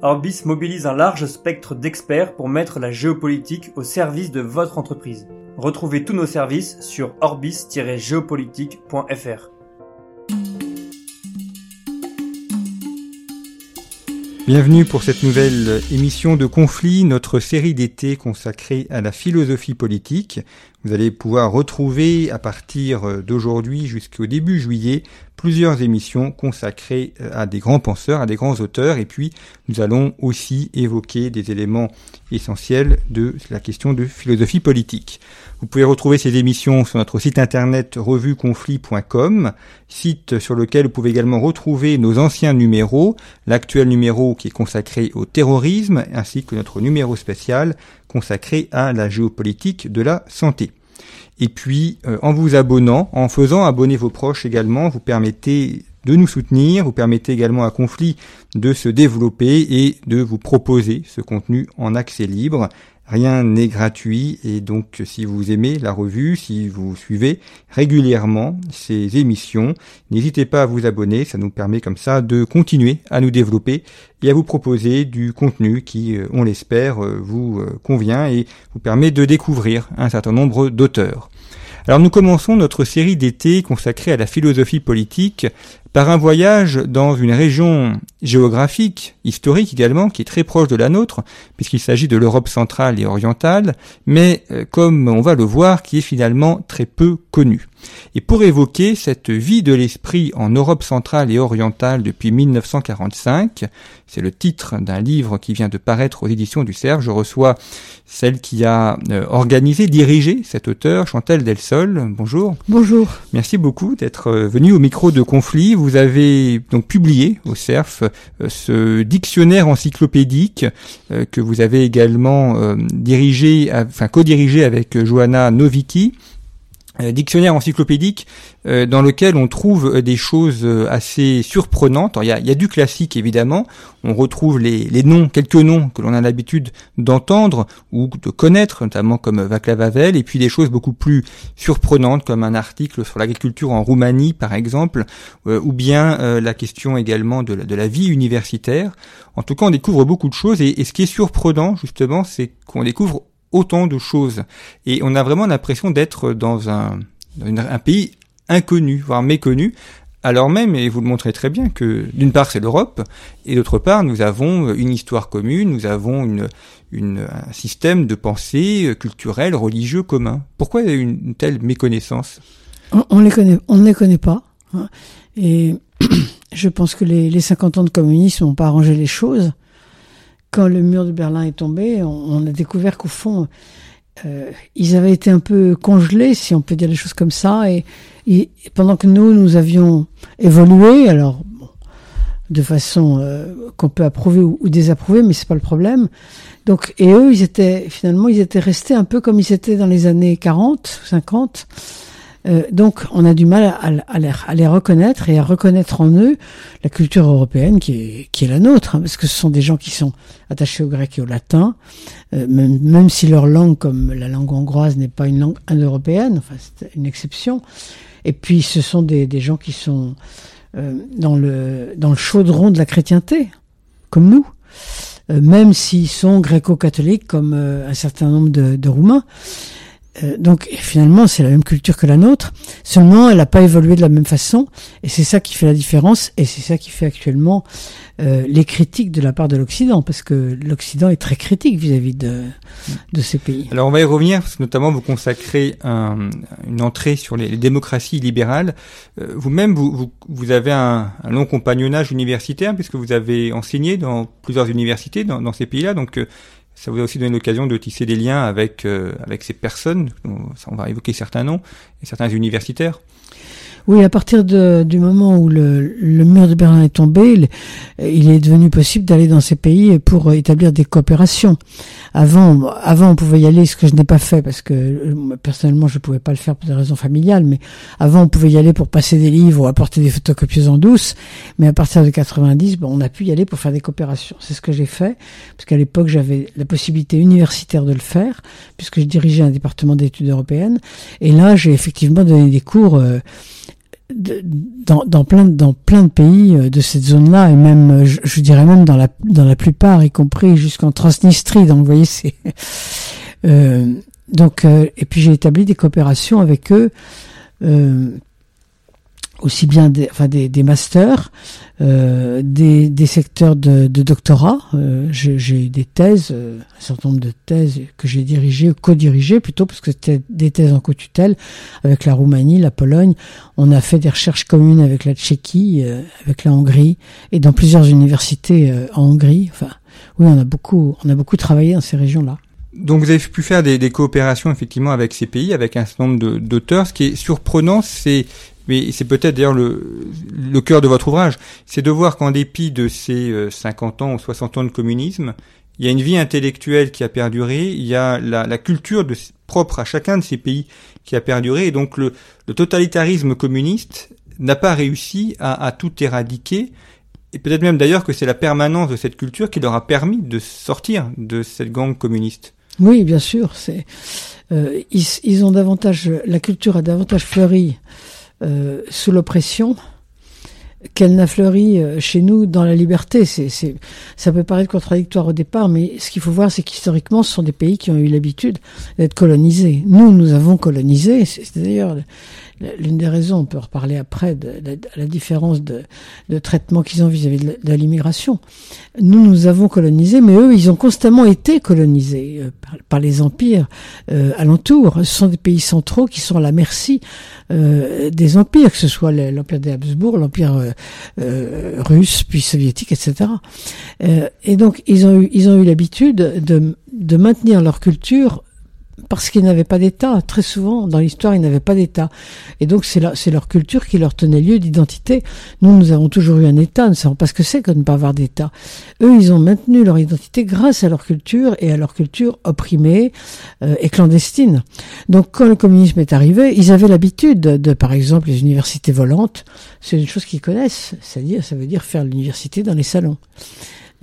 Orbis mobilise un large spectre d'experts pour mettre la géopolitique au service de votre entreprise. Retrouvez tous nos services sur orbis-géopolitique.fr. Bienvenue pour cette nouvelle émission de Conflit, notre série d'été consacrée à la philosophie politique. Vous allez pouvoir retrouver à partir d'aujourd'hui jusqu'au début juillet plusieurs émissions consacrées à des grands penseurs, à des grands auteurs, et puis nous allons aussi évoquer des éléments essentiels de la question de philosophie politique. Vous pouvez retrouver ces émissions sur notre site internet revueconflit.com, site sur lequel vous pouvez également retrouver nos anciens numéros, l'actuel numéro qui est consacré au terrorisme, ainsi que notre numéro spécial consacré à la géopolitique de la santé. Et puis, euh, en vous abonnant, en faisant abonner vos proches également, vous permettez de nous soutenir, vous permettez également à Conflit de se développer et de vous proposer ce contenu en accès libre. Rien n'est gratuit et donc si vous aimez la revue, si vous suivez régulièrement ces émissions, n'hésitez pas à vous abonner, ça nous permet comme ça de continuer à nous développer et à vous proposer du contenu qui, euh, on l'espère, euh, vous euh, convient et vous permet de découvrir un certain nombre d'auteurs. Alors nous commençons notre série d'été consacrée à la philosophie politique par un voyage dans une région géographique, historique également, qui est très proche de la nôtre, puisqu'il s'agit de l'Europe centrale et orientale, mais comme on va le voir, qui est finalement très peu connue. Et pour évoquer cette vie de l'esprit en Europe centrale et orientale depuis 1945, c'est le titre d'un livre qui vient de paraître aux éditions du Cerf, je reçois celle qui a organisé, dirigé cet auteur, Chantal Delsol. Bonjour. Bonjour. Merci beaucoup d'être venu au micro de Conflit. Vous avez donc publié au CERF ce dictionnaire encyclopédique que vous avez également dirigé, enfin co-dirigé avec Johanna Novicki dictionnaire encyclopédique euh, dans lequel on trouve des choses assez surprenantes. Il y, a, y, a, du classique évidemment, on retrouve les, les noms, quelques noms que l'on a l'habitude d'entendre ou de connaître, notamment comme Václav Havel, et puis des choses beaucoup plus surprenantes comme un article sur l'agriculture en Roumanie par exemple, euh, ou bien euh, la question également de la, de la, vie universitaire. En tout cas, on découvre beaucoup de choses et, et ce qui est surprenant justement, c'est qu'on découvre autant de choses. Et on a vraiment l'impression d'être dans un, un pays inconnu, voire méconnu, alors même, et vous le montrez très bien, que d'une part c'est l'Europe, et d'autre part nous avons une histoire commune, nous avons une, une, un système de pensée culturel, religieux commun. Pourquoi une telle méconnaissance? On, on, les connaît, on ne les connaît pas. Hein. Et je pense que les, les 50 ans de communisme n'ont pas arrangé les choses quand le mur de Berlin est tombé, on, a découvert qu'au fond, euh, ils avaient été un peu congelés, si on peut dire les choses comme ça, et, et pendant que nous, nous avions évolué, alors bon, de façon euh, qu'on peut approuver ou, ou, désapprouver, mais c'est pas le problème. Donc, et eux, ils étaient finalement, ils étaient restés un peu comme ils étaient dans les années 40, 50. Euh, donc, on a du mal à, les, reconnaître et à reconnaître en eux la culture européenne qui est, la nôtre, hein, parce que ce sont des gens qui sont attachés au grec et au latin, euh, même, si leur langue, comme la langue hongroise, n'est pas une langue indo-européenne, enfin c'est une exception. Et puis, ce sont des, gens qui sont euh, dans le chaudron de la chrétienté, comme nous, même s'ils sont gréco-catholiques, comme un certain nombre de Roumains. Euh, donc finalement, c'est la même culture que la nôtre, seulement elle n'a pas évolué de la même façon, et c'est ça qui fait la différence, et c'est ça qui fait actuellement euh, les critiques de la part de l'Occident, parce que l'Occident est très critique vis-à-vis -vis de, ces pays. Alors on va y revenir, parce que notamment vous consacrez un, une entrée sur les, démocraties libérales. Euh, Vous-même, vous, avez un, un, long compagnonnage universitaire, puisque vous avez enseigné dans plusieurs universités dans, dans ces pays-là, donc ça vous a aussi donné l'occasion de tisser des liens avec avec ces personnes. On va évoquer certains noms et certains universitaires? Oui, à partir de, du moment où le, mur de Berlin est tombé, il, est devenu possible d'aller dans ces pays pour établir des coopérations. Avant, avant on pouvait y aller, ce que je n'ai pas fait parce que euh, personnellement je ne pouvais pas le faire pour des raisons familiales, mais avant on pouvait y aller pour passer des livres ou apporter des photocopieuses en douce. Mais à partir de 90, bon, on a pu y aller pour faire des coopérations. C'est ce que j'ai fait parce qu'à l'époque j'avais la possibilité universitaire de le faire puisque je dirigeais un département d'études européennes. Et là j'ai effectivement donné des cours. Euh, dans, dans, plein, dans plein de pays euh, de cette zone-là, et même, euh, je, dirais même dans la, dans la plupart, y compris jusqu'en Transnistrie. Donc, vous voyez, c'est. Euh, donc, et puis j'ai établi des coopérations avec eux. Euh, aussi bien des, enfin des, des masters, euh, des, des secteurs de, de doctorat. Euh, j'ai eu des thèses, euh, un certain nombre de thèses que j'ai dirigées, co-dirigées plutôt, parce que c'était des thèses en co-tutelle avec la Roumanie, la Pologne. On a fait des recherches communes avec la Tchéquie, euh, avec la Hongrie, et dans plusieurs universités euh, en Hongrie. Enfin, oui, on a beaucoup, on a beaucoup travaillé dans ces régions-là. Donc vous avez pu faire des, des, coopérations effectivement avec ces pays, avec un certain nombre d'auteurs. Ce qui est surprenant, c'est mais c'est peut-être d'ailleurs le, le cœur de votre ouvrage, c'est de voir qu'en dépit de ces 50 euh, ans ou 60 ans de communisme, il y a une vie intellectuelle qui a perduré, il y a la, la culture de, propre à chacun de ces pays qui a perduré, et donc le, le totalitarisme communiste n'a pas réussi à, à tout éradiquer, et peut-être même d'ailleurs que c'est la permanence de cette culture qui leur a permis de sortir de cette gang communiste. Oui, bien sûr. C'est euh, ils, ils, ont davantage la culture a davantage fleuri euh, sous l'oppression qu'elle n'a fleuri euh, chez nous dans la liberté. C'est, c'est, ça peut paraître contradictoire au départ, mais ce qu'il faut voir, c'est qu'historiquement, ce sont des pays qui ont eu l'habitude d'être colonisés. Nous, nous avons colonisé. C'est d'ailleurs l'une des raisons, on peut reparler après de, la différence de, traitement qu'ils ont vis-à-vis de, l'immigration. Nous, nous avons colonisé, mais eux, ils ont constamment été colonisés euh, par, par, les empires euh, alentours. Ce sont des pays centraux qui sont à la merci euh, des empires, que ce soit l'empire des Habsbourg, l'empire euh, euh, russe, puis soviétique, etc. et donc, ils ont eu, ils ont eu l'habitude de, de maintenir leur culture parce qu'ils n'avaient pas d'État. Très souvent, dans l'histoire, ils n'avaient pas d'État. Et donc, c'est leur culture qui leur tenait lieu d'identité. Nous, nous avons toujours eu un État. Nous ne savons pas ce que c'est que de ne pas avoir d'État. Eux, ils ont maintenu leur identité grâce à leur culture et à leur culture opprimée euh, et clandestine. Donc, quand le communisme est arrivé, ils avaient l'habitude de, par exemple, les universités volantes. C'est une chose qu'ils connaissent. C'est-à-dire, ça veut dire faire l'université dans les salons.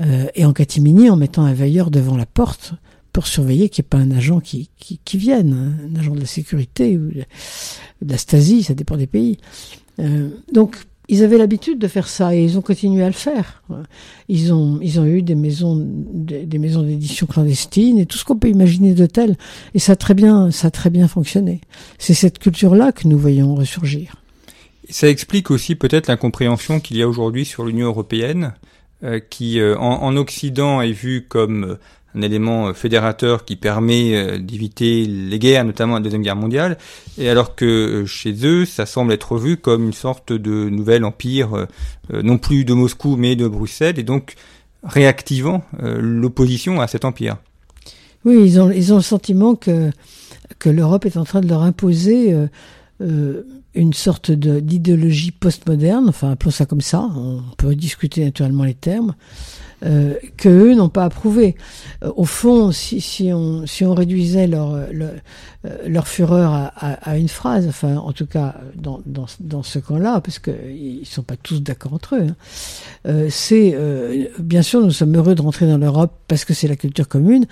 Euh, et en catimini, en mettant un veilleur devant la porte, pour surveiller qu'il n'y ait pas un agent qui, qui, vienne, un agent de la sécurité ou de la Stasi, ça dépend des pays. Euh, donc, ils avaient l'habitude de faire ça et ils ont continué à le faire. Ils ont, ils ont eu des maisons, des, maisons d'édition clandestines et tout ce qu'on peut imaginer de tel. Et ça a très bien, ça très bien fonctionné. C'est cette culture-là que nous voyons ressurgir. Ça explique aussi peut-être l'incompréhension qu'il y a aujourd'hui sur l'Union européenne, euh, qui euh, en, en, Occident est vue comme un élément euh, fédérateur qui permet euh, d'éviter les guerres, notamment la Deuxième Guerre mondiale, et alors que euh, chez eux, ça semble être vu comme une sorte de nouvel empire, non plus de Moscou, mais de Bruxelles, et donc réactivant l'opposition à cet empire. Oui, ils ont, ils ont le sentiment que, que l'Europe est en train de leur imposer une sorte d'idéologie postmoderne, enfin appelons ça comme ça, on peut discuter naturellement les termes, euh, que eux n'ont pas approuvé. Euh, au fond, si, si, on, si on réduisait leur, leur, euh, leur fureur à, à, à, une phrase, enfin en tout cas dans, dans, dans ce camp-là, parce qu'ils ne sont pas tous d'accord entre eux, hein, euh, c'est euh, bien sûr nous sommes heureux de rentrer dans l'Europe parce que c'est la culture commune,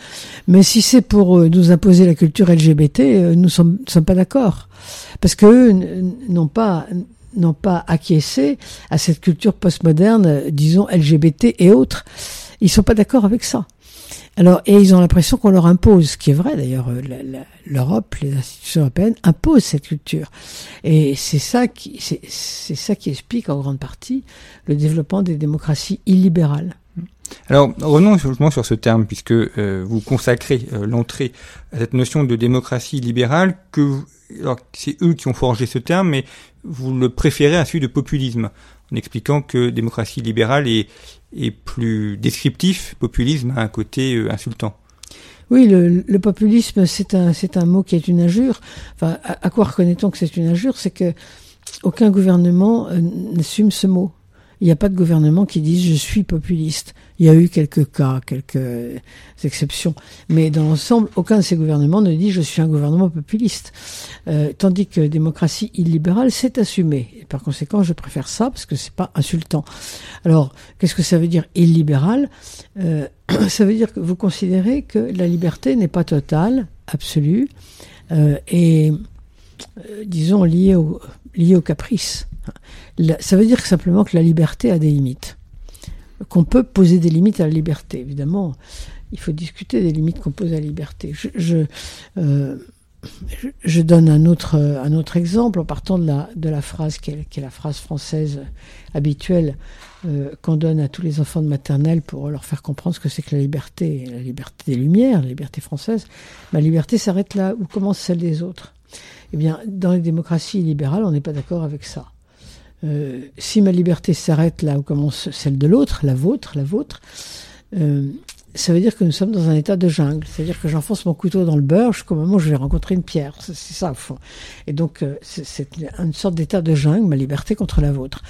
mais si c'est pour nous imposer la culture LGBT, nous ne sommes, sommes pas d'accord, parce qu'eux n'ont pas n'ont pas acquiescé à cette culture postmoderne, disons LGBT et autres. Ils sont pas d'accord avec ça. Alors, et ils ont l'impression qu'on leur impose, ce qui est vrai d'ailleurs, euh, l'Europe, les institutions européennes imposent cette culture. Et c'est ça qui, c'est ça qui explique en grande partie le développement des démocraties illibérales. Alors revenons justement sur ce terme, puisque euh, vous consacrez euh, l'entrée à cette notion de démocratie libérale, que c'est eux qui ont forgé ce terme, mais vous le préférez à celui de populisme, en expliquant que démocratie libérale est, plus descriptif, populisme a un côté euh, insultant. Oui, le, populisme, c'est un, mot qui est une injure. Enfin, à, à quoi reconnaît-on que c'est une injure? C'est que aucun gouvernement n'assume ce mot. Il n'y a pas de gouvernement qui dise je suis populiste. Il y a eu quelques cas, quelques exceptions, mais dans l'ensemble, aucun de ces gouvernements ne dit je suis un gouvernement populiste. Euh, tandis que démocratie illibérale, c'est assumé. Par conséquent, je préfère ça parce que c'est pas insultant. Alors, qu'est-ce que ça veut dire illibéral? Euh, Ça veut dire que vous considérez que la liberté n'est pas totale, absolue, euh, et disons liée au, liée au caprice. Ça veut dire simplement que la liberté a des limites. Qu'on peut poser des limites à la liberté. Évidemment, il faut discuter des limites qu'on pose à la liberté. Je, euh, donne un autre, exemple en partant de la, phrase qui est, qui est la phrase française habituelle euh, qu'on donne à tous les enfants de maternelle pour leur faire comprendre ce que c'est que la liberté, la liberté des Lumières, la liberté française. Ma liberté s'arrête là où commence celle des autres? Eh bien, dans les démocraties libérales, on n'est pas d'accord avec ça. Euh, si ma liberté s'arrête là où commence celle de l'autre, la vôtre, la vôtre, euh, ça veut dire que nous sommes dans un état de jungle. C'est-à-dire que j'enfonce mon couteau dans le beurre jusqu'au moment où je vais rencontrer une pierre. C'est ça, au fond. Et donc, euh, c'est une sorte d'état de jungle, ma liberté contre la vôtre.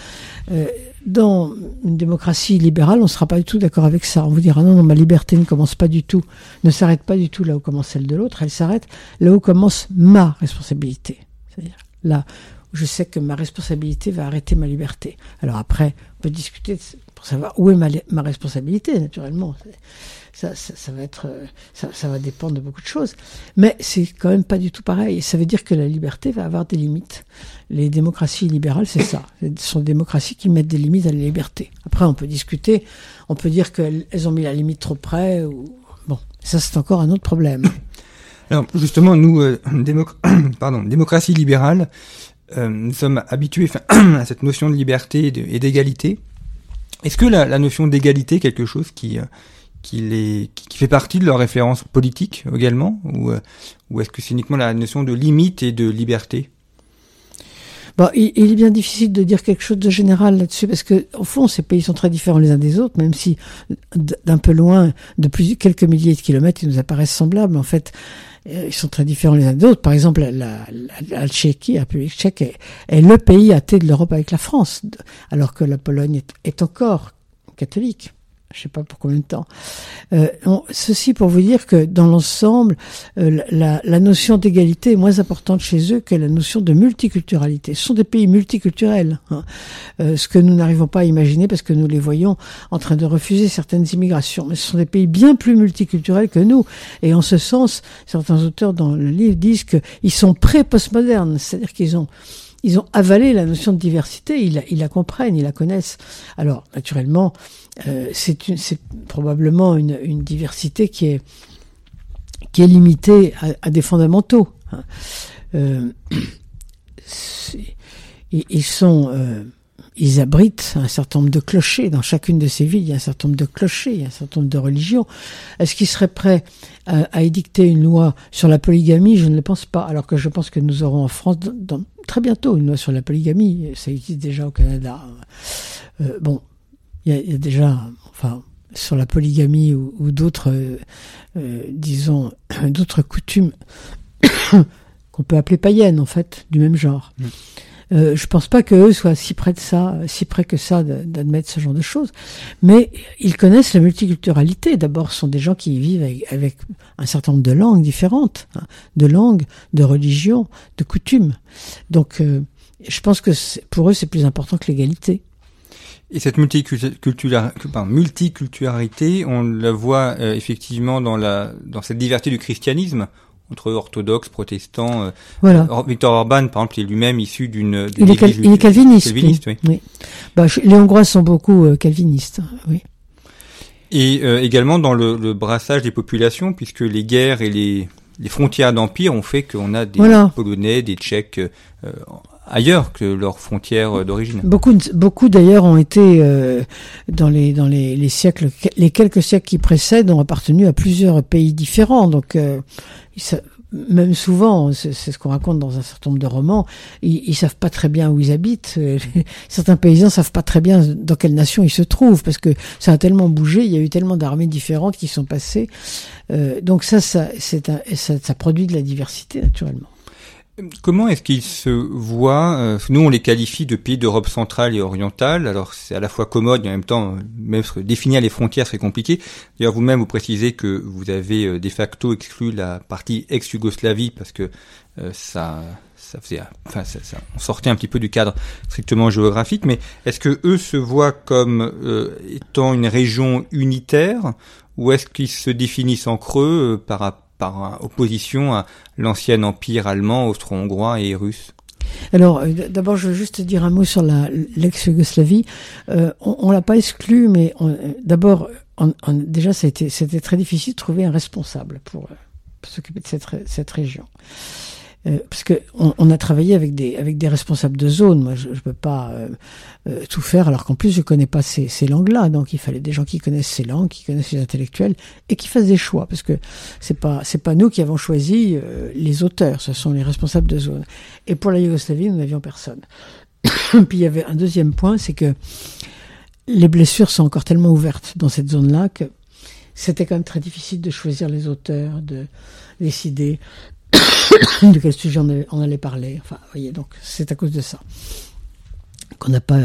Euh, dans une démocratie libérale, on ne sera pas du tout d'accord avec ça. On vous dira non, non, ma liberté ne commence pas du tout, ne s'arrête pas du tout là où commence celle de l'autre, elle s'arrête là où commence ma responsabilité. C'est-à-dire là où je sais que ma responsabilité va arrêter ma liberté. Alors après, on peut discuter où est ma, li- ma responsabilité, naturellement. Ça, va être, euh, ça, va dépendre de beaucoup de choses. Mais c'est quand même pas du tout pareil. Ça veut dire que la liberté va avoir des limites. Les démocraties libérales, c'est ça. Ce sont des démocraties qui mettent des limites à la liberté. Après, on peut discuter. On peut dire qu'elles elles ont mis la limite trop près. Bon, ça c'est encore un autre problème. Alors justement, nous, euh, pardon, démocratie libérale, euh, nous sommes habitués à cette notion de liberté et d'égalité. Est-ce que la, la notion d'égalité est quelque chose qui, euh, qui, les, qui, fait partie de leur référence politique également Ou, euh, ou est-ce que c'est uniquement la notion de limite et de liberté? Bon, il, est bien difficile de dire quelque chose de général là-dessus parce que au fond, ces pays sont très différents les uns des autres, même si d'un peu loin, de plus quelques milliers de kilomètres, ils nous apparaissent semblables. En fait, ils sont très différents les uns des autres. Par exemple, la, Tchéquie, la République tchèque, est, le pays athée de l'Europe avec la France, alors que la Pologne est encore catholique. Je sais pas pour combien de temps. Euh, ceci pour vous dire que dans l'ensemble, euh, la, la notion d'égalité est moins importante chez eux que la notion de multiculturalité. Ce sont des pays multiculturels, hein. Euh, ce que nous n'arrivons pas à imaginer parce que nous les voyons en train de refuser certaines immigrations. Mais ce sont des pays bien plus multiculturels que nous. Et en ce sens, certains auteurs dans le livre disent qu'ils sont pré-postmodernes, c'est-à-dire qu'ils ont ils ont avalé la notion de diversité, ils la, comprennent, ils la connaissent. Alors, naturellement, euh, c'est probablement une, diversité qui est, limitée à, des fondamentaux. hein. Euh, ils, sont, euh, ils abritent un certain nombre de clochers. Dans chacune de ces villes, il y a un certain nombre de clochers, il y a un certain nombre de religions. Est-ce qu'ils seraient prêts à, édicter une loi sur la polygamie? Je ne le pense pas. Alors que je pense que nous aurons en France très bientôt une loi sur la polygamie. Ça existe déjà au Canada. Euh, bon, il y, a, déjà, enfin, sur la polygamie ou, d'autres, euh, euh, disons, d'autres coutumes qu'on peut appeler païennes en fait, du même genre. Euh, je pense pas qu'eux soient si près de ça, si près que ça d'admettre ce genre de choses, mais ils connaissent la multiculturalité. D'abord, ce sont des gens qui vivent avec, un certain nombre de langues différentes, hein, de langues, de religions, de coutumes. Donc, euh, je pense que pour eux, c'est plus important que l'égalité. Et cette multiculturalité, on la voit euh, effectivement dans cette diversité du christianisme entre orthodoxes, protestants. euh, Voilà. Or- Victor Orban, par exemple, est lui-même issu d'une. Il est, cal- église il est calviniste. calviniste, oui. oui. Bah, je- les Hongrois sont beaucoup euh, calvinistes. Oui. Et euh, également dans le, le brassage des populations, puisque les guerres et les, les frontières d'empire ont fait qu'on a des Voilà. Polonais, des Tchèques euh, ailleurs que leurs frontières euh, d'origine. Beaucoup, beaucoup d'ailleurs ont été euh, dans les dans les, les siècles, les quelques siècles qui précèdent, ont appartenu à plusieurs pays différents. Donc, euh, ça- même souvent, c'est ce qu'on raconte dans un certain nombre de romans, ils, ils savent pas très bien où ils habitent. Certains paysans savent pas très bien dans quelle nation ils se trouvent parce que ça a tellement bougé, il y a eu tellement d'armées différentes qui sont passées. Euh, donc ça, ça, c'est ça, ça produit de la diversité naturellement. Comment est-ce qu'ils se voient euh, Nous, on les qualifie de pays d'Europe centrale et orientale. Alors, c'est à la fois commode et en même temps, même définir les frontières, c'est compliqué. D'ailleurs, vous-même, vous précisez que vous avez euh, de facto exclu la partie ex-Yougoslavie parce que euh, ça, ça faisait, enfin, ça, ça, on sortait un petit peu du cadre strictement géographique. Mais est-ce que eux se voient comme étant une région unitaire ou est-ce qu'ils se définissent en creux par rapport par opposition à l'ancien empire allemand, austro-hongrois et russe alors, euh, d'abord, je veux juste dire un mot sur l'ex-Yougoslavie. Euh, on, ne l'a pas exclu, mais euh, d'abord, déjà, c'était très difficile de trouver un responsable pour, s'occuper de cette, cette région. Euh, parce que on, a travaillé avec des avec des responsables de zone. Moi, je, ne peux pas euh, euh, tout faire, alors qu'en plus je connais pas ces, ces langues-là. Donc, il fallait des gens qui connaissent ces langues, qui connaissent les intellectuels et qui fassent des choix, parce que c'est pas c'est pas nous qui avons choisi les auteurs, ce sont les responsables de zone. Et pour la Yougoslavie, nous n'avions personne. Puis il y avait un deuxième point, c'est que les blessures sont encore tellement ouvertes dans cette zone-là que c'était quand même très difficile de choisir les auteurs, de décider de quel sujet on, allait parler. Enfin, voyez, donc c'est à cause de ça qu'on n'a pas,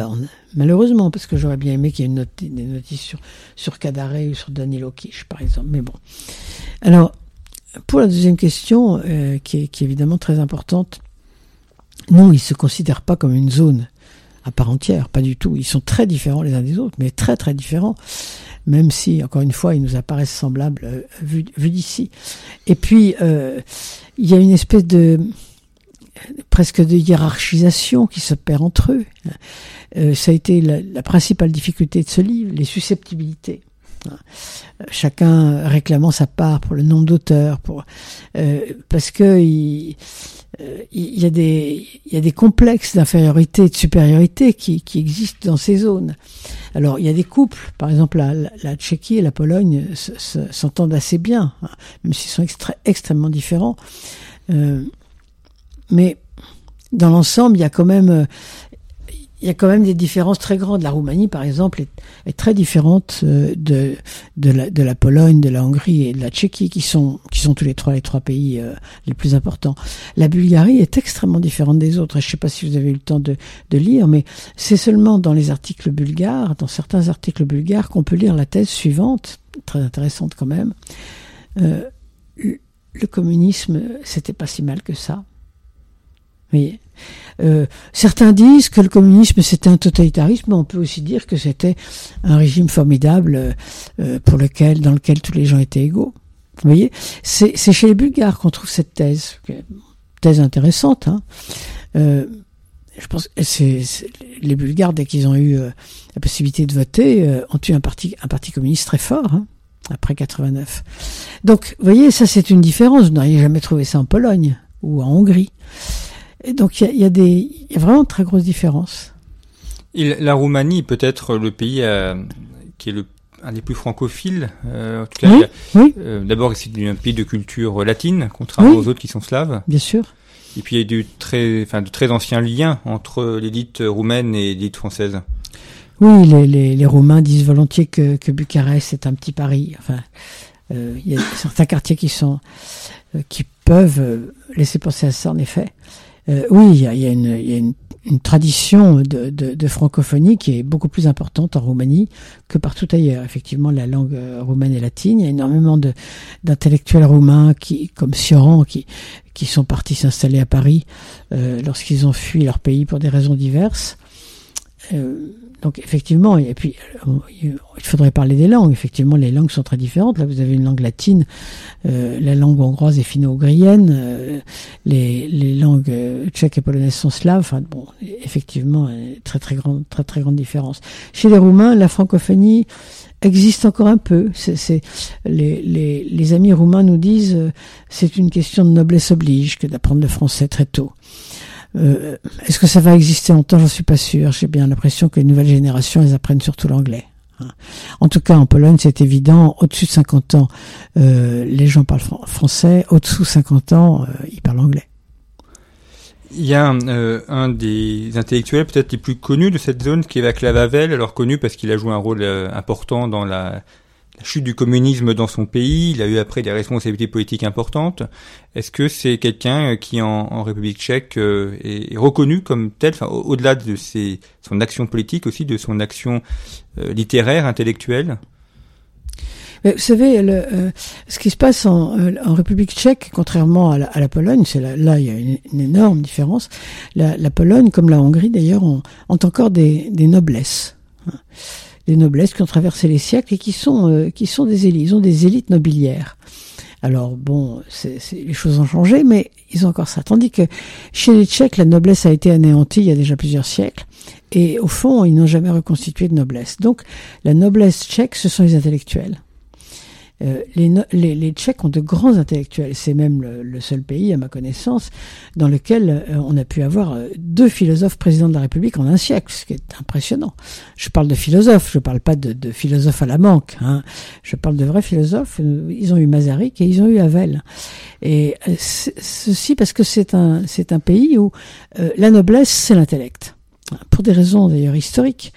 malheureusement, parce que j'aurais bien aimé qu'il y ait des notices sur, sur ou sur Danilo Kish, par exemple. Mais bon. Alors, pour la deuxième question, euh, qui, est, évidemment très importante, non, ils ne se considèrent pas comme une zone à part entière, pas du tout. Ils sont très différents les uns des autres, mais très très différents même si, encore une fois, ils nous apparaissent semblables euh, vu, d'ici. Et puis, euh, il y a une espèce de presque de hiérarchisation qui se perd entre eux. Euh, ça a été la, principale difficulté de ce livre, les susceptibilités. Chacun réclamant sa part pour le nombre d'auteurs, pour parce que il, il, y a des il y a des complexes d'infériorité et de supériorité qui, qui existent dans ces zones. Alors, il y a des couples, par exemple, la, la, Tchéquie et la Pologne s'entendent assez bien, hein, même s'ils sont extrêmement différents. Euh, mais dans l'ensemble, il y a quand même euh, il y a quand même des différences très grandes. La Roumanie, par exemple, est, très différente euh, de, la, Pologne, de la Hongrie et de la Tchéquie, qui sont, tous les trois les trois pays euh, les plus importants. La Bulgarie est extrêmement différente des autres. je ne sais pas si vous avez eu le temps de, de lire, mais c'est seulement dans les articles bulgares, dans certains articles bulgares, qu'on peut lire la thèse suivante, très intéressante quand même. Euh, le communisme, c'était pas si mal que ça. Vous voyez euh, certains disent que le communisme c'était un totalitarisme, mais on peut aussi dire que c'était un régime formidable euh, euh, pour lequel, dans lequel tous les gens étaient égaux. Vous voyez, c'est chez les Bulgares qu'on trouve cette thèse, thèse intéressante. Hein. je pense que les Bulgares dès qu'ils ont eu la possibilité de voter ont eu un parti un parti communiste très fort. Hein, après 89. Donc, vous voyez, ça c'est une différence. Vous n'auriez jamais trouvé ça en Pologne ou en Hongrie. Et donc il y a, des, y a vraiment de très grosses différences. la Roumanie peut être le pays euh, qui est le un des plus francophiles. Euh, en tout cas, oui, euh, D'abord, c'est un pays de culture latine, contrairement aux autres qui sont slaves. Bien sûr. Et puis, il y a du très, enfin, de très anciens liens entre l'élite roumaine et l'élite française. Oui, les, les, les, Roumains disent volontiers que, que Bucarest est un petit Paris. Enfin, euh, il y a certains quartiers qui sont qui peuvent laisser penser à ça, en effet. Euh, oui, il y a, y a, une, y a une, tradition de, de, de, francophonie qui est beaucoup plus importante en Roumanie que partout ailleurs. Effectivement, la langue euh, roumaine est latine. Il y a énormément d'intellectuels roumains qui, comme Sioran, qui, qui sont partis s'installer à Paris euh, lorsqu'ils ont fui leur pays pour des raisons diverses. Euh, donc effectivement, et puis euh, il faudrait parler des langues. Effectivement, les langues sont très différentes. Là, vous avez une langue latine, euh, la langue hongroise est finno-ougrienne, euh, les, les langues tchèques et polonaises sont slaves. Enfin bon, effectivement, très très grande très très grande différence. Chez les Roumains, la francophonie existe encore un peu. C'est les, les, les amis roumains nous disent c'est une question de noblesse oblige que d'apprendre le français très tôt. Euh, est-ce que ça va exister longtemps? J'en suis pas sûr. J'ai bien l'impression que les nouvelles générations, elles apprennent surtout l'anglais. Hein. En tout cas, en Pologne, c'est évident. Au-dessus de 50 ans, euh, les gens parlent français. Au-dessous de 50 ans, euh, ils parlent anglais. Il y a un des intellectuels peut-être les plus connus de cette zone qui est Václav Havel, alors connu parce qu'il a joué un rôle important dans la, la, chute du communisme dans son pays. Il a eu après des responsabilités politiques importantes. Est-ce que c'est quelqu'un qui en, République tchèque est, est, reconnu comme tel, enfin, au-delà de ses, son action politique aussi, de son action littéraire, intellectuelle? Mais vous savez, euh, ce qui se passe en, euh, République tchèque, contrairement à la, Pologne, c'est là, il y a une, énorme différence. La, Pologne, comme la Hongrie d'ailleurs, ont, encore des, noblesses. Des noblesses qui ont traversé les siècles et qui sont, euh, qui sont des élites. Ils ont des élites nobiliaires. Alors bon, les choses ont changé, mais ils ont encore ça. Tandis que chez les Tchèques, la noblesse a été anéantie il y a déjà plusieurs siècles. Et au fond, ils n'ont jamais reconstitué de noblesse. Donc, la noblesse tchèque, ce sont les intellectuels. Euh, les, les, les, Tchèques ont de grands intellectuels. C'est même le, le, seul pays, à ma connaissance, dans lequel euh, on a pu avoir euh, deux philosophes présidents de la République en un siècle, ce qui est impressionnant. Je parle de philosophes, je parle pas de, de philosophes à la banque. Hein. Je parle de vrais philosophes. Ils ont eu Masaryk et ils ont eu Havel. Et ceci parce que c'est un c'est un pays où la noblesse c'est l'intellect, pour des raisons d'ailleurs historiques.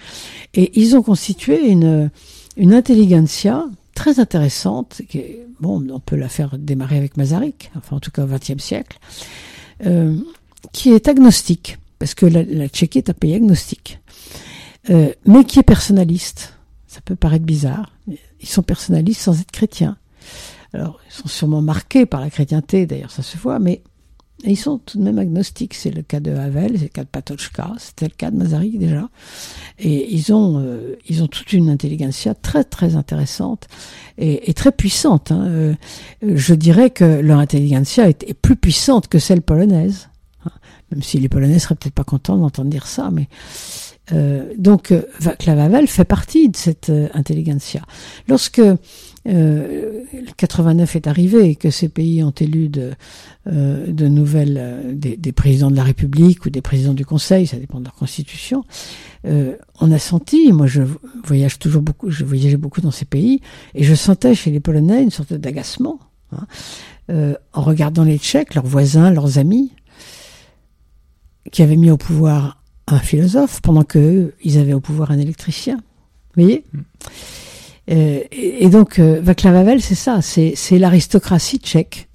Et ils ont constitué une une intelligentsia très intéressante, qui bon, on peut la faire démarrer avec Masaryk, enfin en tout cas au XXe siècle, euh, qui est agnostique, parce que la, la, Tchéquie est un pays agnostique, euh, mais qui est personnaliste. Ça peut paraître bizarre. Ils sont personnalistes sans être chrétiens. Alors, ils sont sûrement marqués par la chrétienté, d'ailleurs ça se voit, mais et ils sont tout de même agnostiques. C'est le cas de Havel, c'est le cas de Patochka, c'était le cas de Masaryk déjà. Et ils ont, euh, ils ont toute une intelligentsia très très intéressante et, très puissante. Hein. Euh, je dirais que leur intelligentsia est, plus puissante que celle polonaise. Hein. Même si les Polonais seraient peut-être pas contents d'entendre dire ça, mais euh, donc Václav Havel fait partie de cette intelligentsia. Lorsque euh, 89 est arrivé et que ces pays ont élu de, euh, nouvelles euh, des, présidents de la République ou des présidents du Conseil, ça dépend de leur constitution. Euh, on a senti, moi je voyage toujours beaucoup, je voyageais beaucoup dans ces pays et je sentais chez les Polonais une sorte d'agacement hein, en regardant les Tchèques, leurs voisins, leurs amis, qui avaient mis au pouvoir un philosophe pendant que ils avaient au pouvoir un électricien. Vous voyez? Mm. Euh, et, donc, euh, Václav Havel, c'est ça, c'est, l'aristocratie tchèque.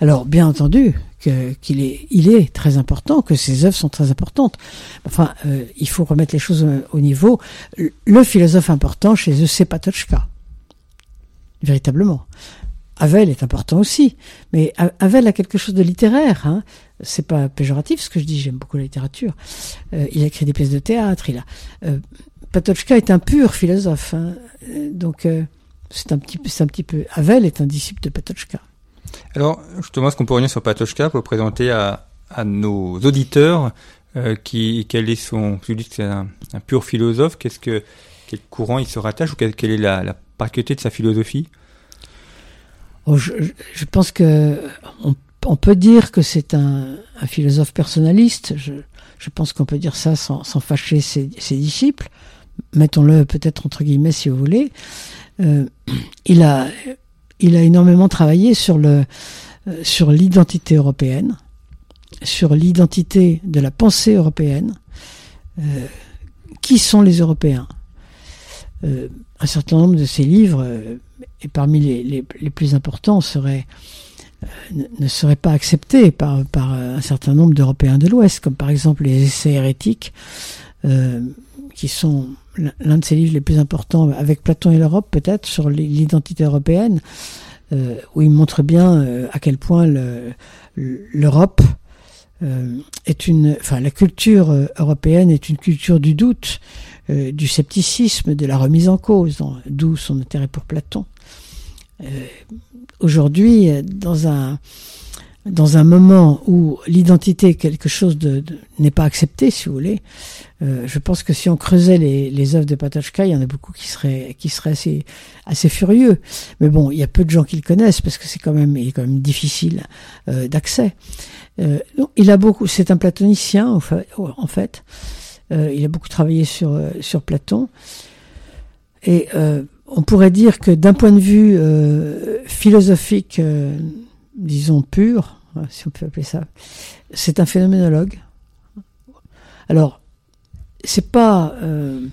Alors, bien entendu, qu'il est, très important, que ses œuvres sont très importantes. Enfin, euh, il faut remettre les choses au, niveau. Le philosophe important chez eux, c'est Patochka. Véritablement. Havel est important aussi, mais Havel a quelque chose de littéraire. Hein. C'est pas péjoratif ce que je dis. J'aime beaucoup la littérature. Il a écrit des pièces de théâtre. Il a Patochka est un pur philosophe. Hein. Donc euh, c'est un petit un petit peu. Havel est un disciple de Patochka. Alors justement, est-ce qu'on peut revenir sur Patochka pour présenter à, à nos auditeurs euh, qui quel est son. Vous dites que c'est un, un, pur philosophe. Qu'est-ce que quel courant il se rattache ou quelle, quelle est la, la particularité de sa philosophie? Oh, je, je, pense que on, on peut dire que c'est un, un, philosophe personnaliste. Je, je pense qu'on peut dire ça sans, sans fâcher ses, ses disciples mettons-le peut-être entre guillemets si vous voulez, euh, il a énormément travaillé euh, sur l'identité européenne, sur l'identité de la pensée européenne. Euh, qui sont les Européens Un certain nombre de ses livres, et parmi les, plus importants, ne seraient pas acceptés par, par un certain nombre d'Européens de l'Ouest, comme par exemple les essais hérétiques, qui sont l'un de ses livres les plus importants, avec Platon et l'Europe peut-être, sur l'identité européenne, euh, où il montre bien euh, à quel point l'Europe euh, est une, enfin la culture européenne est une culture du doute, du scepticisme, de la remise en cause, d'où son intérêt pour Platon. Aujourd'hui, dans un dans un moment où l'identité quelque chose de, de n'est pas accepté, si vous voulez, euh, je pense que si on creusait les, les œuvres de Patochka, il y en a beaucoup qui seraient qui seraient assez assez furieux. Mais bon, il y a peu de gens qui le connaissent parce que c'est quand même il est quand même difficile euh, d'accès. Euh, il a beaucoup, c'est un platonicien en fait. En. Euh, il a beaucoup travaillé sur sur Platon. Et euh, on pourrait dire que d'un point de vue euh, philosophique, euh, disons pur, si on peut appeler ça, c'est un phénoménologue. Alors, c'est pas euh,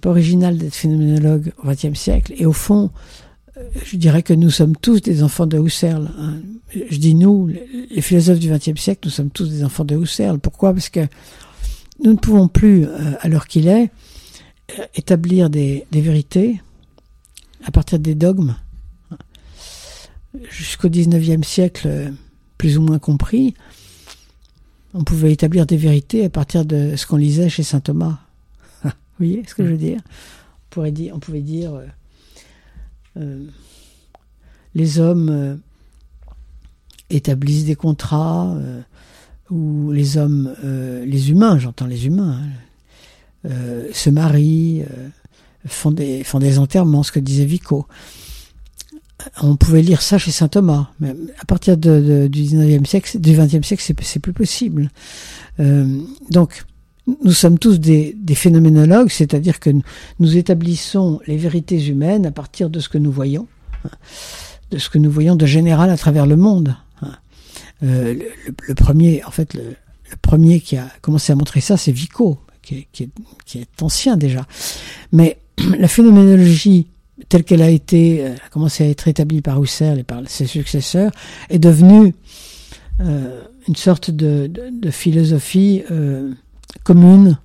pas original d'être phénoménologue au XXe siècle. Et au fond, euh, je dirais que nous sommes tous des enfants de Husserl. hein. Je dis nous, les philosophes du XXe siècle, nous sommes tous des enfants de Husserl. Pourquoi? Parce que nous ne pouvons plus, euh, à l'heure qu'il est, établir des vérités à partir des dogmes. Jusqu'au XIXe siècle, plus ou moins compris, on pouvait établir des vérités à partir de ce qu'on lisait chez saint Thomas. Vous voyez ce que je veux dire? On, pouvait dire euh, euh, les hommes euh, établissent des contrats, ou les hommes, les humains, j'entends les humains, hein, se marient, font des enterrements, ce que disait Vico. On pouvait lire ça chez saint Thomas, mais à partir de, du 19e siècle, du 20e siècle, c'est, plus possible. Euh, donc, nous sommes tous des, phénoménologues, c'est-à-dire que nous, établissons les vérités humaines à partir de ce que nous voyons, de ce que nous voyons de général à travers le monde. Euh, le, premier, en fait, le, premier qui a commencé à montrer ça, c'est Vico, qui est- qui est ancien déjà. Mais la phénoménologie telle qu'elle a été, euh, a commencé à être établie par Husserl et par ses successeurs, est devenue euh, une sorte de, philosophie euh, commune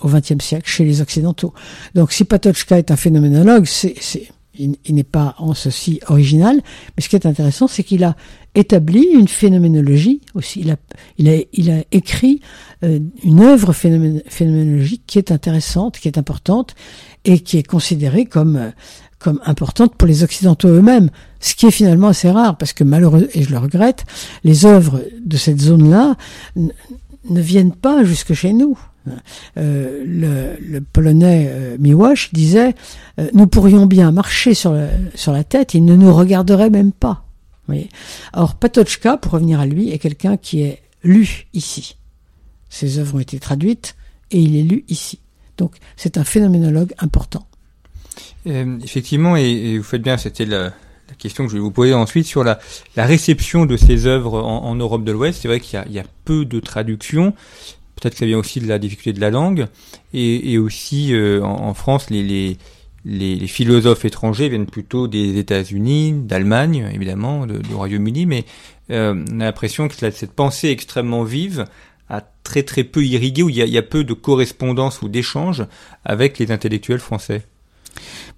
au XXe siècle chez les Occidentaux. Donc si Patochka est un phénoménologue, c'est, il, n'est pas en ceci original, mais ce qui est intéressant, c'est qu'il a établi une phénoménologie aussi. Il a, écrit une œuvre phénomén- phénoménologique qui est intéressante, qui est importante et qui est considérée comme comme importante pour les Occidentaux eux-mêmes, ce qui est finalement assez rare, parce que malheureusement, et je le regrette, les œuvres de cette zone-là ne viennent pas jusque chez nous. Euh, le, polonais euh, Miłosz disait euh, nous pourrions bien marcher sur, sur la tête, il ne nous regarderait même pas. Vous voyez? Or Patochka, pour revenir à lui, est quelqu'un qui est lu ici. Ses œuvres ont été traduites et il est lu ici. Donc c'est un phénoménologue important. Euh, effectivement, et, et vous faites bien, c'était la, la question que je vais vous poser ensuite sur la, la réception de ces œuvres en, en Europe de l'Ouest. C'est vrai qu'il y y a peu de traductions. Peut-être que ça vient aussi de la difficulté de la langue. Et, et aussi, euh, en, en France, les, les, les, les philosophes étrangers viennent plutôt des États-Unis, d'Allemagne, évidemment, de- du Royaume-Uni. Mais euh, on a l'impression que cette pensée extrêmement vive a très très peu irrigué, où il y a, il y a peu de correspondance ou d'échange avec les intellectuels français.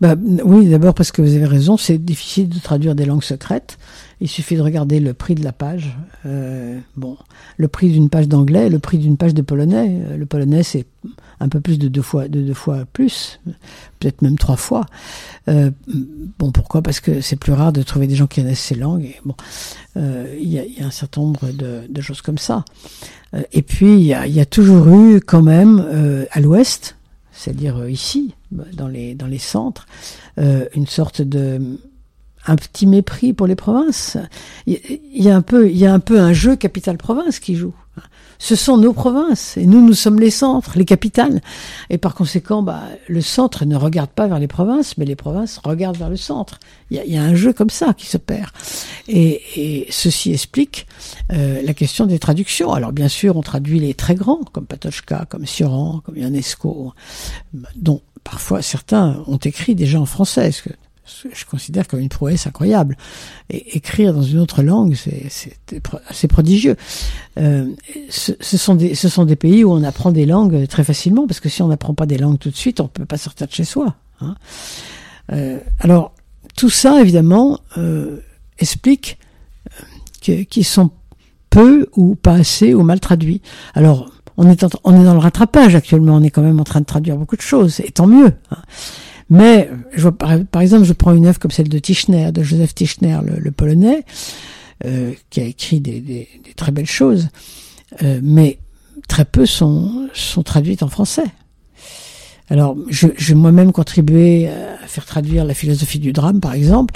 Bah, oui, d'abord parce que vous avez raison, c'est difficile de traduire des langues secrètes. Il suffit de regarder le prix de la page. Euh, bon, le prix d'une page d'anglais, le prix d'une page de polonais. Euh, Le polonais, c'est un peu plus de deux fois, de deux fois plus, peut-être même trois fois. Euh, bon, pourquoi? Parce que c'est plus rare de trouver des gens qui connaissent ces langues. Et bon, il y, a, un certain nombre de, choses comme ça. Et puis, il y a, toujours eu quand même à l'Ouest, c'est-à-dire euh, ici, dans les dans les centres, euh, une sorte de un petit mépris pour les provinces. Il y- a un peu il y a un peu un jeu capitale province qui joue. Ce sont nos provinces et nous nous sommes les centres, les capitales. Et par conséquent, bah, le centre ne regarde pas vers les provinces, mais les provinces regardent vers le centre. Il y a, un jeu comme ça qui se perd. Et, et ceci explique euh, la question des traductions. Alors bien sûr, on traduit les très grands, comme Patochka, comme Sioran, comme Ionesco, dont parfois certains ont écrit déjà en français, je considère comme une prouesse incroyable. Écrire dans une autre langue, c'est assez prodigieux. Euh, ce, sont des, pays où on apprend des langues très facilement, parce que si on n'apprend pas des langues tout de suite, on peut pas sortir de chez soi. hein. Euh, alors, tout ça, évidemment, euh, explique que- qu'ils sont peu ou pas assez ou mal traduits. Alors, on est, en- on est dans le rattrapage actuellement, on est quand même en train de traduire beaucoup de choses, et tant mieux. hein. Mais, je vois, par, exemple, je prends une œuvre comme celle de Tischner, de Joseph Tischner, le, polonais, euh, qui a écrit des, des- des très belles choses, euh, mais très peu sont, sont traduites en français. Alors, je, moi-même contribué à faire traduire la philosophie du drame, par exemple,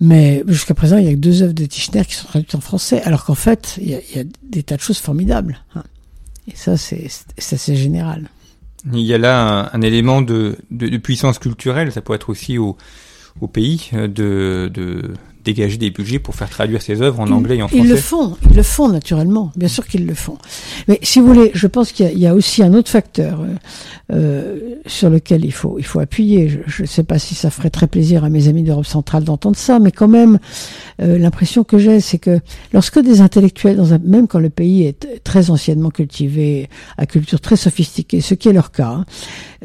mais jusqu'à présent, il y a que deux œuvres de Tischner qui sont traduites en français, alors qu'en fait, il y, a, il y a des tas de choses formidables. hein. Et ça, c'est assez général. Il y a là un, élément de, de, puissance culturelle, ça peut être aussi au, au pays de, de, dégager des budgets pour faire traduire ces œuvres en anglais et en français. Ils le font, ils le font naturellement, bien sûr qu'ils le font. Mais si vous voulez, je pense qu'il y, a aussi un autre facteur euh, euh, sur lequel il faut, il faut appuyer. Je ne sais pas si ça ferait très plaisir à mes amis d'Europe centrale d'entendre ça, mais quand même, euh, l'impression que j'ai, c'est que lorsque des intellectuels, dans un, même quand le pays est très anciennement cultivé, à culture très sophistiquée, ce qui est leur cas, hein,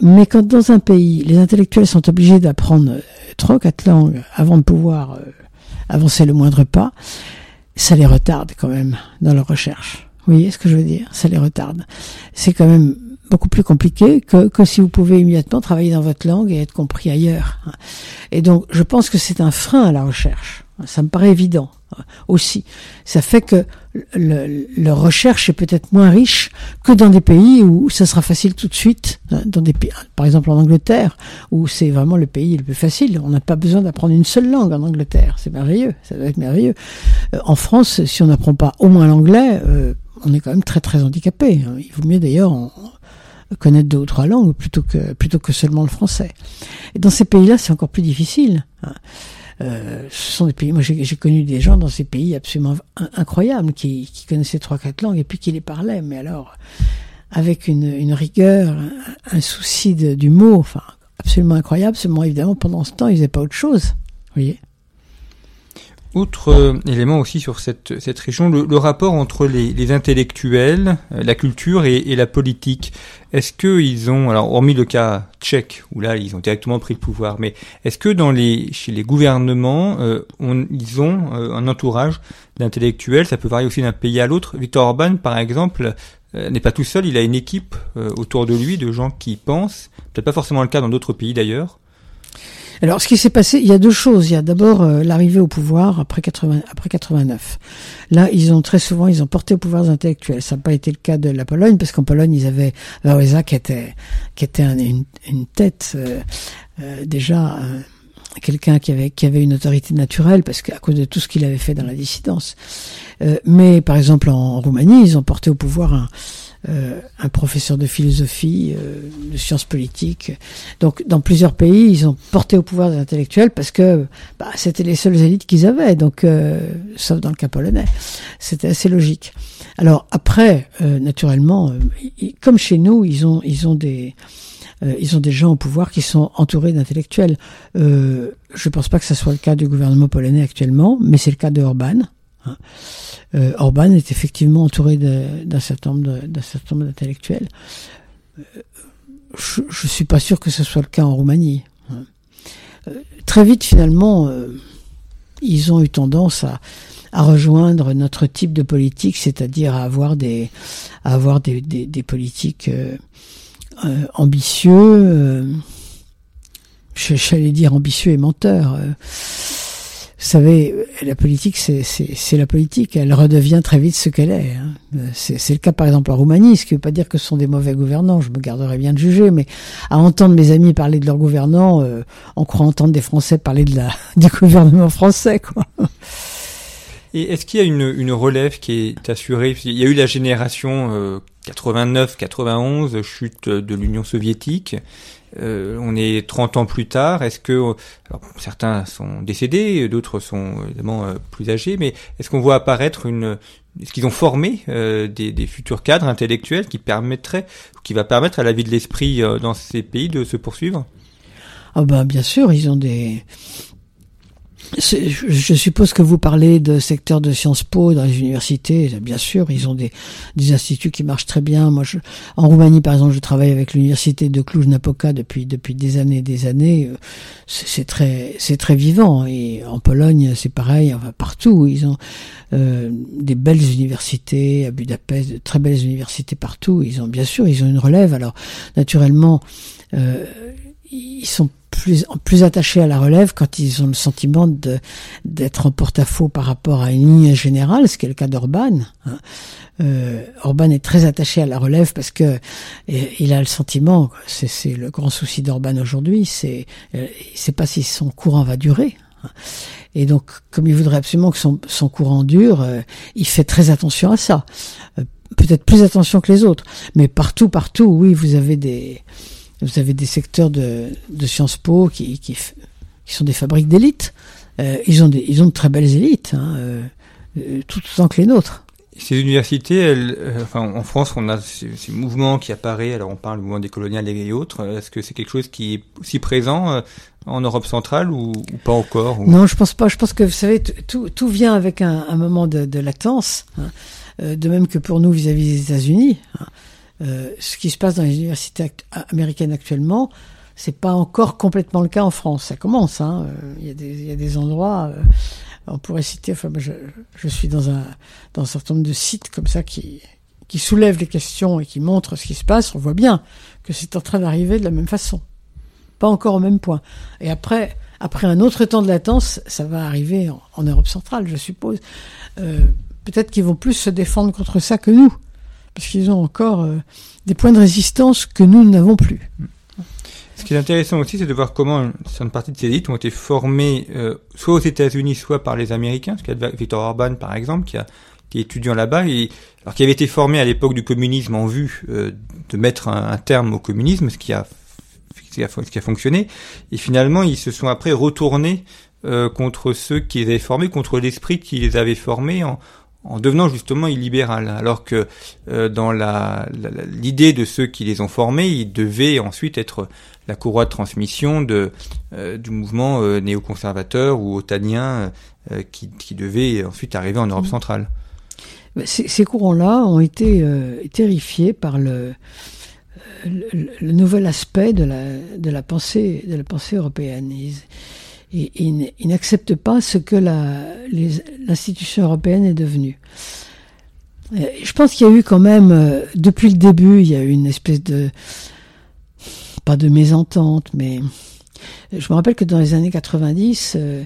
mais quand dans un pays, les intellectuels sont obligés d'apprendre trois ou quatre langues avant de pouvoir avancer le moindre pas, ça les retarde quand même dans leur recherche. Vous voyez ce que je veux dire? Ça les retarde. C'est quand même beaucoup plus compliqué que, que si vous pouvez immédiatement travailler dans votre langue et être compris ailleurs. Et donc, je pense que c'est un frein à la recherche. Ça me paraît évident aussi. Ça fait que le, leur recherche est peut-être moins riche que dans des pays où ça sera facile tout de suite, hein, dans des pays, par exemple en Angleterre, où c'est vraiment le pays le plus facile. On n'a pas besoin d'apprendre une seule langue en Angleterre. C'est merveilleux, ça doit être merveilleux. Euh, en France, si on n'apprend pas au moins l'anglais, euh, on est quand même très très handicapé. Hein. Il vaut mieux d'ailleurs connaître deux ou trois langues plutôt que plutôt que seulement le français. Et dans ces pays-là, c'est encore plus difficile. Euh, ce sont des pays. Moi, j'ai connu des gens dans ces pays absolument incroyables qui, qui connaissaient trois quatre langues et puis qui les parlaient. Mais alors, avec une, une rigueur, un, souci de, du mot, enfin, absolument incroyable. Seulement, évidemment, pendant ce temps, ils faisaient pas autre chose. Vous voyez. Autre euh, élément aussi sur cette, cette région, le, rapport entre les, les intellectuels, euh, la culture et, et la politique. Est-ce qu'ils ont, alors hormis le cas tchèque où là ils ont directement pris le pouvoir, mais est-ce que dans les chez les gouvernements, euh, on, ils ont un entourage d'intellectuels? Ça peut varier aussi d'un pays à l'autre. Victor Orban, par exemple, n'est pas tout seul. Il a une équipe autour de lui de gens qui pensent. Peut-être pas forcément le cas dans d'autres pays d'ailleurs. Alors, ce qui s'est passé, il y a deux choses. Il y a d'abord euh, l'arrivée au pouvoir après 80, après 89. Là, ils ont très souvent, ils ont porté au pouvoir des intellectuels. Ça n'a pas été le cas de la Pologne, parce qu'en Pologne, ils avaient Wałęsa qui était, qui était une, une, tête euh, euh, déjà quelqu'un qui avait qui avait une autorité naturelle, parce qu'à cause de tout ce qu'il avait fait dans la dissidence. mais par exemple, en Roumanie, ils ont porté au pouvoir un euh, un professeur de philosophie, euh, de sciences politiques. Donc, dans plusieurs pays, ils ont porté au pouvoir des intellectuels parce que bah, c'était les seules élites qu'ils avaient. Donc, euh, sauf dans le cas polonais, c'était assez logique. Alors après, naturellement, comme chez nous, ils ont ils ont des ils ont des gens au pouvoir qui sont entourés d'intellectuels. Euh, je ne pense pas que ce soit le cas du gouvernement polonais actuellement, mais c'est le cas de Orban. Hein euh, Orban est effectivement entouré d'un certain nombre d'intellectuels. Euh, je, ne suis pas sûr que ce soit le cas en Roumanie. Hein. Euh, très vite, finalement, ils ont eu tendance à, rejoindre notre type de politique, c'est-à-dire à avoir des, politiques ambitieux. J'allais dire ambitieux et menteurs savez, la politique, c'est la politique. Elle redevient très vite ce qu'elle est. Hein. C'est le cas, par exemple, en Roumanie, ce qui ne veut pas dire que ce sont des mauvais gouvernants. Je me garderai bien de juger, mais à entendre mes amis parler de leurs gouvernants, euh, on croit entendre des Français parler de la, du gouvernement français, quoi. Et est-ce qu'il y a une, une, relève qui est assurée? Il y a eu la génération euh, 89-91, chute de l'Union soviétique. Euh, on est 30 ans plus tard. Est-ce que alors, certains sont décédés, d'autres sont évidemment euh, plus âgés, mais est-ce qu'on voit apparaître une est-ce qu'ils ont formé euh, des, des, futurs cadres intellectuels qui permettraient, qui va permettre à la vie de l'esprit dans ces pays de se poursuivre? Ah ben bien sûr, ils ont des je suppose que vous parlez de secteur de Sciences Po dans les universités. Bien sûr, ils ont des, des instituts qui marchent très bien. Moi, je, en Roumanie, par exemple, je travaille avec l'université de Cluj-Napoca depuis depuis des années, des années. C'est très c'est très vivant. Et en Pologne, c'est pareil. Enfin, partout, ils ont euh, des belles universités à Budapest, de très belles universités partout. Ils ont bien sûr, ils ont une relève. Alors, naturellement. Euh, ils sont plus, plus attachés à la relève quand ils ont le sentiment de d'être en porte-à-faux par rapport à une ligne générale, ce qui est le cas d'Orban. Hein. Euh, Orban est très attaché à la relève parce que il a le sentiment, c'est le grand souci d'Orban aujourd'hui, c'est euh, c'est pas si son courant va durer. Hein. Et donc, comme il voudrait absolument que son, son courant dure, euh, il fait très attention à ça. Euh, peut-être plus attention que les autres. Mais partout, partout, oui, vous avez des, vous avez des secteurs de, de Sciences Po qui, qui, qui sont des fabriques d'élite. Euh, ils ont des, ils ont de très belles élites, hein, euh, euh, tout autant que les nôtres. Ces universités, elles, euh, enfin, en France, on a ces, ces, mouvements qui apparaissent. Alors, on parle du mouvement des coloniales et autres. Est-ce que c'est quelque chose qui est aussi présent euh, en Europe centrale ou, ou pas encore ou... Non, je pense pas. Je pense que vous savez, tout, tout vient avec un, un moment de, de latence. Hein. De même que pour nous vis-à-vis -vis des États-Unis. Hein. Euh, ce qui se passe dans les universités américaines actuellement, c'est pas encore complètement le cas en France. Ça commence. Hein. Il, y a des, il y a des endroits. Euh, on pourrait citer. Enfin, je, je suis dans un dans un certain nombre de sites comme ça qui qui soulèvent les questions et qui montrent ce qui se passe. On voit bien que c'est en train d'arriver de la même façon. Pas encore au même point. Et après, après un autre temps de latence, ça va arriver en, en Europe centrale, je suppose. Euh, Peut-être qu'ils vont plus se défendre contre ça que nous, parce qu'ils ont encore euh, des points de résistance que nous n'avons plus. Ce qui est intéressant aussi, c'est de voir comment certaines parties de ces élites ont été formées euh, soit aux États-Unis, soit par les Américains. Ce qu'il y a Victor Orban, par exemple, qui a qui est étudiant là-bas, et alors qui avait été formé à l'époque du communisme en vue euh, de mettre un, terme au communisme, ce qui a fonctionné. Et finalement, ils se sont après retournés contre ceux qui les avaient formés, contre l'esprit qui les avait formés en, en devenant justement illibéral, alors que euh, dans l'idée de ceux qui les ont formés, ils devaient ensuite être la courroie de transmission de, euh, du mouvement euh, néoconservateur ou otanien qui, qui, devait ensuite arriver en Europe mmh. centrale. Ces, ces courants-là ont été terrifiés par le, le, le, nouvel aspect de la, de la pensée de la pensée européenne. Ils, et, et ils n'acceptent pas ce que l'institution européenne est devenue. Je pense qu'il y a eu quand même, euh, depuis le début, il y a eu une espèce de, pas de mésentente, mais je me rappelle que dans les années 90, euh,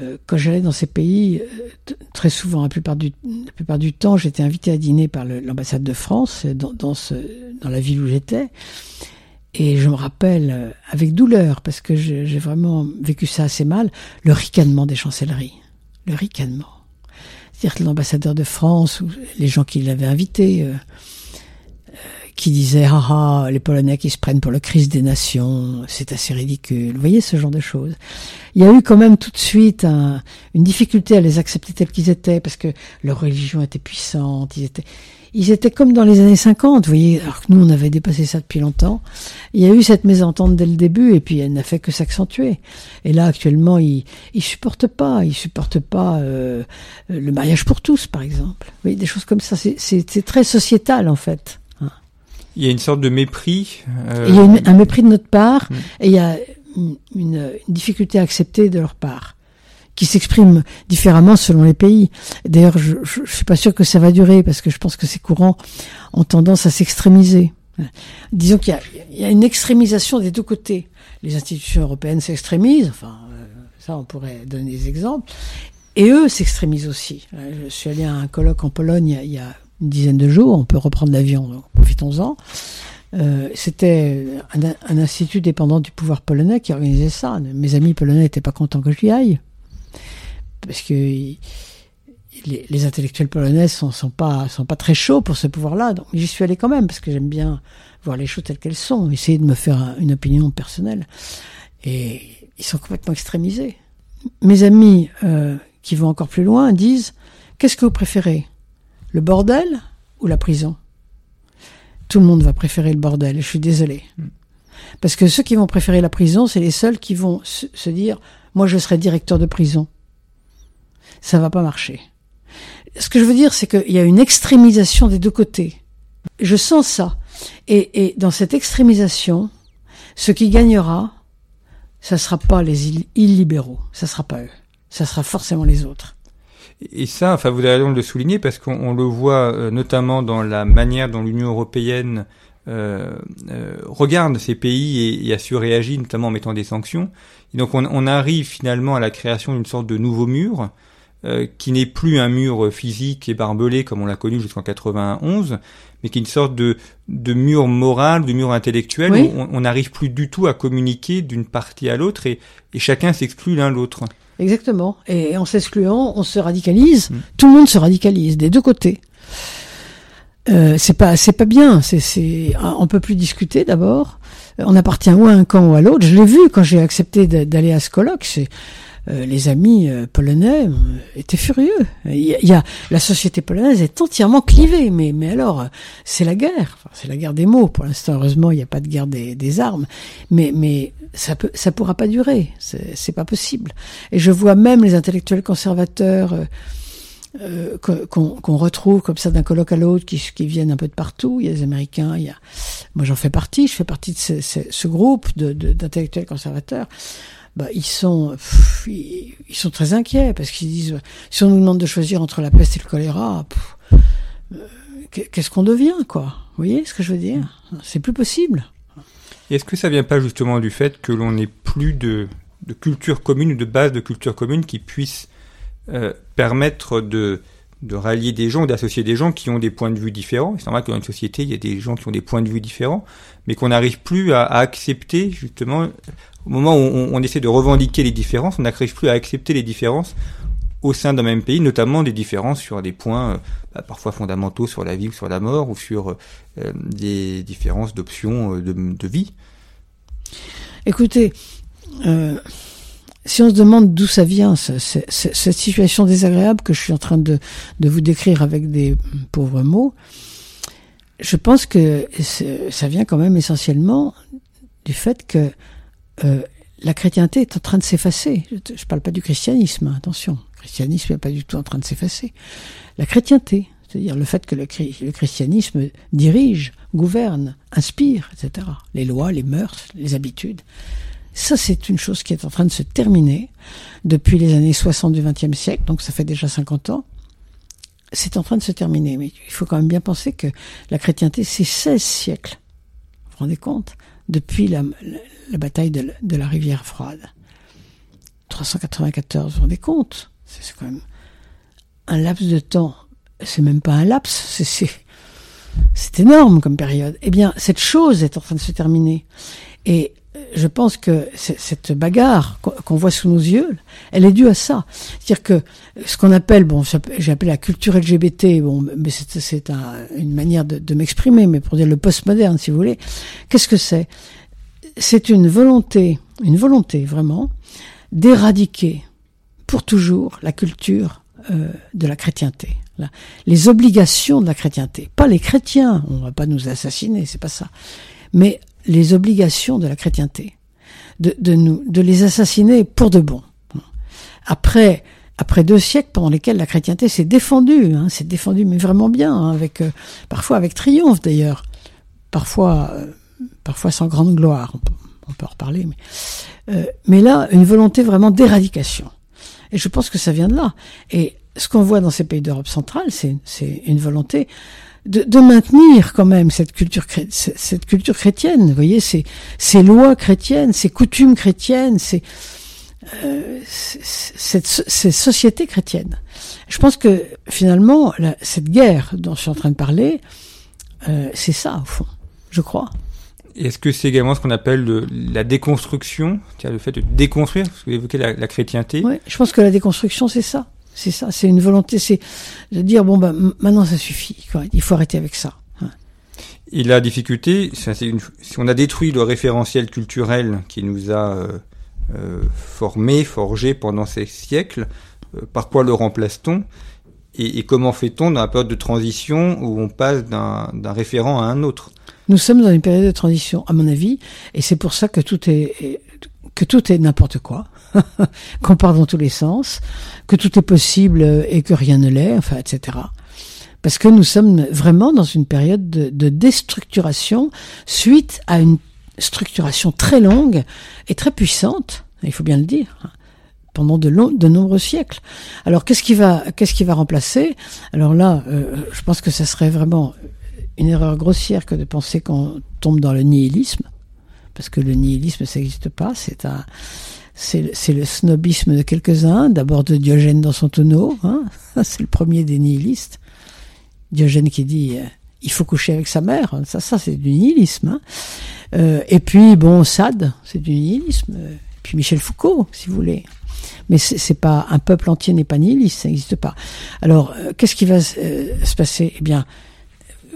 euh, quand j'allais dans ces pays, euh, très souvent, la plupart du, temps, j'étais invité à dîner par l'ambassade de France dans, dans, ce, dans la ville où j'étais. Et je me rappelle euh, avec douleur, parce que j'ai vraiment vécu ça assez mal, le ricanement des chancelleries. Le ricanement. C'est-à-dire que l'ambassadeur de France, ou les gens qui l'avaient invité, euh, euh, qui disaient ah ah les Polonais qui se prennent pour le Christ des nations, c'est assez ridicule. Vous voyez ce genre de choses. Il y a eu quand même tout de suite un, une difficulté à les accepter tels qu'ils étaient parce que leur religion était puissante, ils étaient ils étaient comme dans les années 50, vous voyez, alors que nous on avait dépassé ça depuis longtemps. Il y a eu cette mésentente dès le début et puis elle n'a fait que s'accentuer. Et là actuellement ils ils supportent pas, ils supportent pas euh, le mariage pour tous par exemple. Oui, des choses comme ça, c'est très sociétal en fait. Il y a une sorte de mépris. Euh... Il y a une, un mépris de notre part mmh. et il y a une, une difficulté à accepter de leur part qui s'expriment différemment selon les pays. D'ailleurs, je, je, suis pas sûr que ça va durer parce que je pense que ces courants ont tendance à s'extrémiser. Disons qu'il y, y, a une extrémisation des deux côtés. Les institutions européennes s'extrémisent, enfin, euh, ça on pourrait donner des exemples, et eux s'extrémisent aussi. Je suis allé à un colloque en Pologne il y a une dizaine de jours, on peut reprendre l'avion, profitons-en. Euh, c'était un, un, institut dépendant du pouvoir polonais qui organisait ça. Mes amis polonais n'étaient pas contents que j'y aille parce que les, les, intellectuels polonais sont, sont pas sont pas très chauds pour ce pouvoir-là. Donc j'y suis allé quand même parce que j'aime bien voir les choses telles qu'elles sont, essayer de me faire une opinion personnelle. Et ils sont complètement extrémisés. Mes amis euh, qui vont encore plus loin disent qu'est-ce que vous préférez, le bordel ou la prison? Tout le monde va préférer le bordel. Et je suis désolé. Parce que ceux qui vont préférer la prison, c'est les seuls qui vont se dire moi je serai directeur de prison ça va pas marcher. Ce que je veux dire, c'est qu'il y a une extrémisation des deux côtés. Je sens ça. Et, et dans cette extrémisation, ce qui gagnera, ça sera pas les illibéraux, ça sera pas eux, ça sera forcément les autres. Et ça, enfin, vous avez raison de le souligner parce qu'on le voit euh, notamment dans la manière dont l'Union européenne euh, euh, regarde ces pays et, a su réagir, notamment en mettant des sanctions. Et donc, on, on arrive finalement à la création d'une sorte de nouveau mur euh, qui n'est plus un mur physique et barbelé comme on l'a connu jusqu'en 91, mais qui est une sorte de, de mur moral, de mur intellectuel oui. où on n'arrive plus du tout à communiquer d'une partie à l'autre et, et, chacun s'exclut l'un l'autre. Exactement. Et en s'excluant, on se radicalise. Mmh. Tout le monde se radicalise des deux côtés. euh, c'est pas c'est pas bien. C'est c'est on peut plus discuter d'abord. On appartient ou à un camp ou à l'autre. Je l'ai vu quand j'ai accepté d'aller à ce colloque. C'est euh, les amis euh, polonais euh, étaient furieux. Il y, a, la société polonaise est entièrement clivée, mais mais alors c'est la guerre. C'est la guerre des mots. Pour l'instant, heureusement, il n'y a pas de guerre des, des, armes. Mais mais ça peut ça pourra pas durer. C'est pas possible. Et je vois même les intellectuels conservateurs. Euh, qu'on retrouve comme ça d'un colloque à l'autre, qui, qui, viennent un peu de partout. Il y a des Américains, il y a, moi j'en fais partie, je fais partie de ce, ce, ce groupe d'intellectuels de, conservateurs. Bah, ils sont, ils, sont très inquiets parce qu'ils disent si on nous demande de choisir entre la peste et le choléra, euh, qu'est-ce qu'on devient, quoi? Vous voyez ce que je veux dire? C'est plus possible. Est-ce que ça vient pas justement du fait que l'on n'ait plus de, culture commune ou de base de culture commune qui puisse euh, permettre de, de rallier des gens, d'associer des gens qui ont des points de vue différents. C'est normal que dans une société, il y a des gens qui ont des points de vue différents, mais qu'on n'arrive plus à, accepter, justement, au moment où on, essaie de revendiquer les différences, on n'arrive plus à accepter les différences au sein d'un même pays, notamment des différences sur des points euh, bah, parfois fondamentaux sur la vie ou sur la mort, ou sur euh, des différences d'options de, de, vie. Écoutez, si on se demande d'où ça vient, cette situation désagréable que je suis en train de, vous décrire avec des pauvres mots, je pense que ça vient quand même essentiellement du fait que euh, la chrétienté est en train de s'effacer. Je ne parle pas du christianisme, hein, attention. Le christianisme n'est pas du tout en train de s'effacer. La chrétienté, c'est-à-dire le fait que le, christianisme dirige, gouverne, inspire, etc. Les lois, les mœurs, les habitudes. Ça, c'est une chose qui est en train de se terminer depuis les années 60 du XXe siècle, donc ça fait déjà 50 ans. C'est en train de se terminer, mais il faut quand même bien penser que la chrétienté, c'est 16 siècles. Vous vous rendez compte Depuis la, bataille de, la rivière froide. 394, vous vous rendez compte? C'est quand même un laps de temps. C'est même pas un laps, c'est énorme comme période. Eh bien, cette chose est en train de se terminer. Et je pense que cette bagarre qu'on voit sous nos yeux, elle est due à ça. C'est-à-dire que ce qu'on appelle, bon, j'ai appelé la culture LGBT, bon, mais c'est un, une manière de, de m'exprimer, mais pour dire le postmoderne, si vous voulez. Qu'est-ce que c'est? C'est une volonté, une volonté vraiment, d'éradiquer pour toujours la culture euh, de la chrétienté, les obligations de la chrétienté, pas les chrétiens. On va pas nous assassiner, c'est pas ça, mais les obligations de la chrétienté, de, nous, de les assassiner pour de bon. Après, après deux siècles pendant lesquels la chrétienté s'est défendue, hein, s'est défendue mais vraiment bien, hein, avec euh, parfois avec triomphe d'ailleurs, parfois euh, parfois sans grande gloire, on peut, en reparler, mais euh, mais là une volonté vraiment d'éradication. Et je pense que ça vient de là. Et ce qu'on voit dans ces pays d'Europe centrale, c'est une volonté de, de, maintenir quand même cette culture, cette culture chrétienne. Vous voyez, ces, ces lois chrétiennes, ces coutumes chrétiennes, ces, euh, cette, ces sociétés chrétiennes. Je pense que finalement, la, cette guerre dont je suis en train de parler, euh, c'est ça au fond, je crois. Est-ce que c'est également ce qu'on appelle le, la déconstruction, le fait de déconstruire, parce que vous évoquez la, la chrétienté Oui, je pense que la déconstruction, c'est ça. C'est ça, c'est une volonté, c'est de dire bon ben maintenant ça suffit, quoi. il faut arrêter avec ça. Hein. Et la difficulté, c'est une, si on a détruit le référentiel culturel qui nous a euh, euh, formé, forgé pendant ces siècles, euh, par quoi le remplace-t-on? Et, et, comment fait-on dans la période de transition où on passe d'un référent à un autre? Nous sommes dans une période de transition, à mon avis, et c'est pour ça que tout est que tout est n'importe quoi. qu'on part dans tous les sens, que tout est possible et que rien ne l'est, enfin, etc. Parce que nous sommes vraiment dans une période de, déstructuration suite à une structuration très longue et très puissante, il faut bien le dire, pendant de, long, de nombreux siècles. Alors qu'est-ce qui va, qu'est-ce qui va remplacer? Alors là, euh, je pense que ça serait vraiment une erreur grossière que de penser qu'on tombe dans le nihilisme, parce que le nihilisme, ça n'existe pas. C'est un, c'est le snobisme de quelques-uns, d'abord de Diogène dans son tonneau, hein c'est le premier des nihilistes. Diogène qui dit euh, il faut coucher avec sa mère, ça, ça c'est du nihilisme. Hein euh, et puis bon, Sade, c'est du nihilisme. Et puis Michel Foucault, si vous voulez. Mais c'est pas un peuple entier n'est pas nihiliste, ça n'existe pas. Alors euh, qu'est-ce qui va se passer? Eh bien,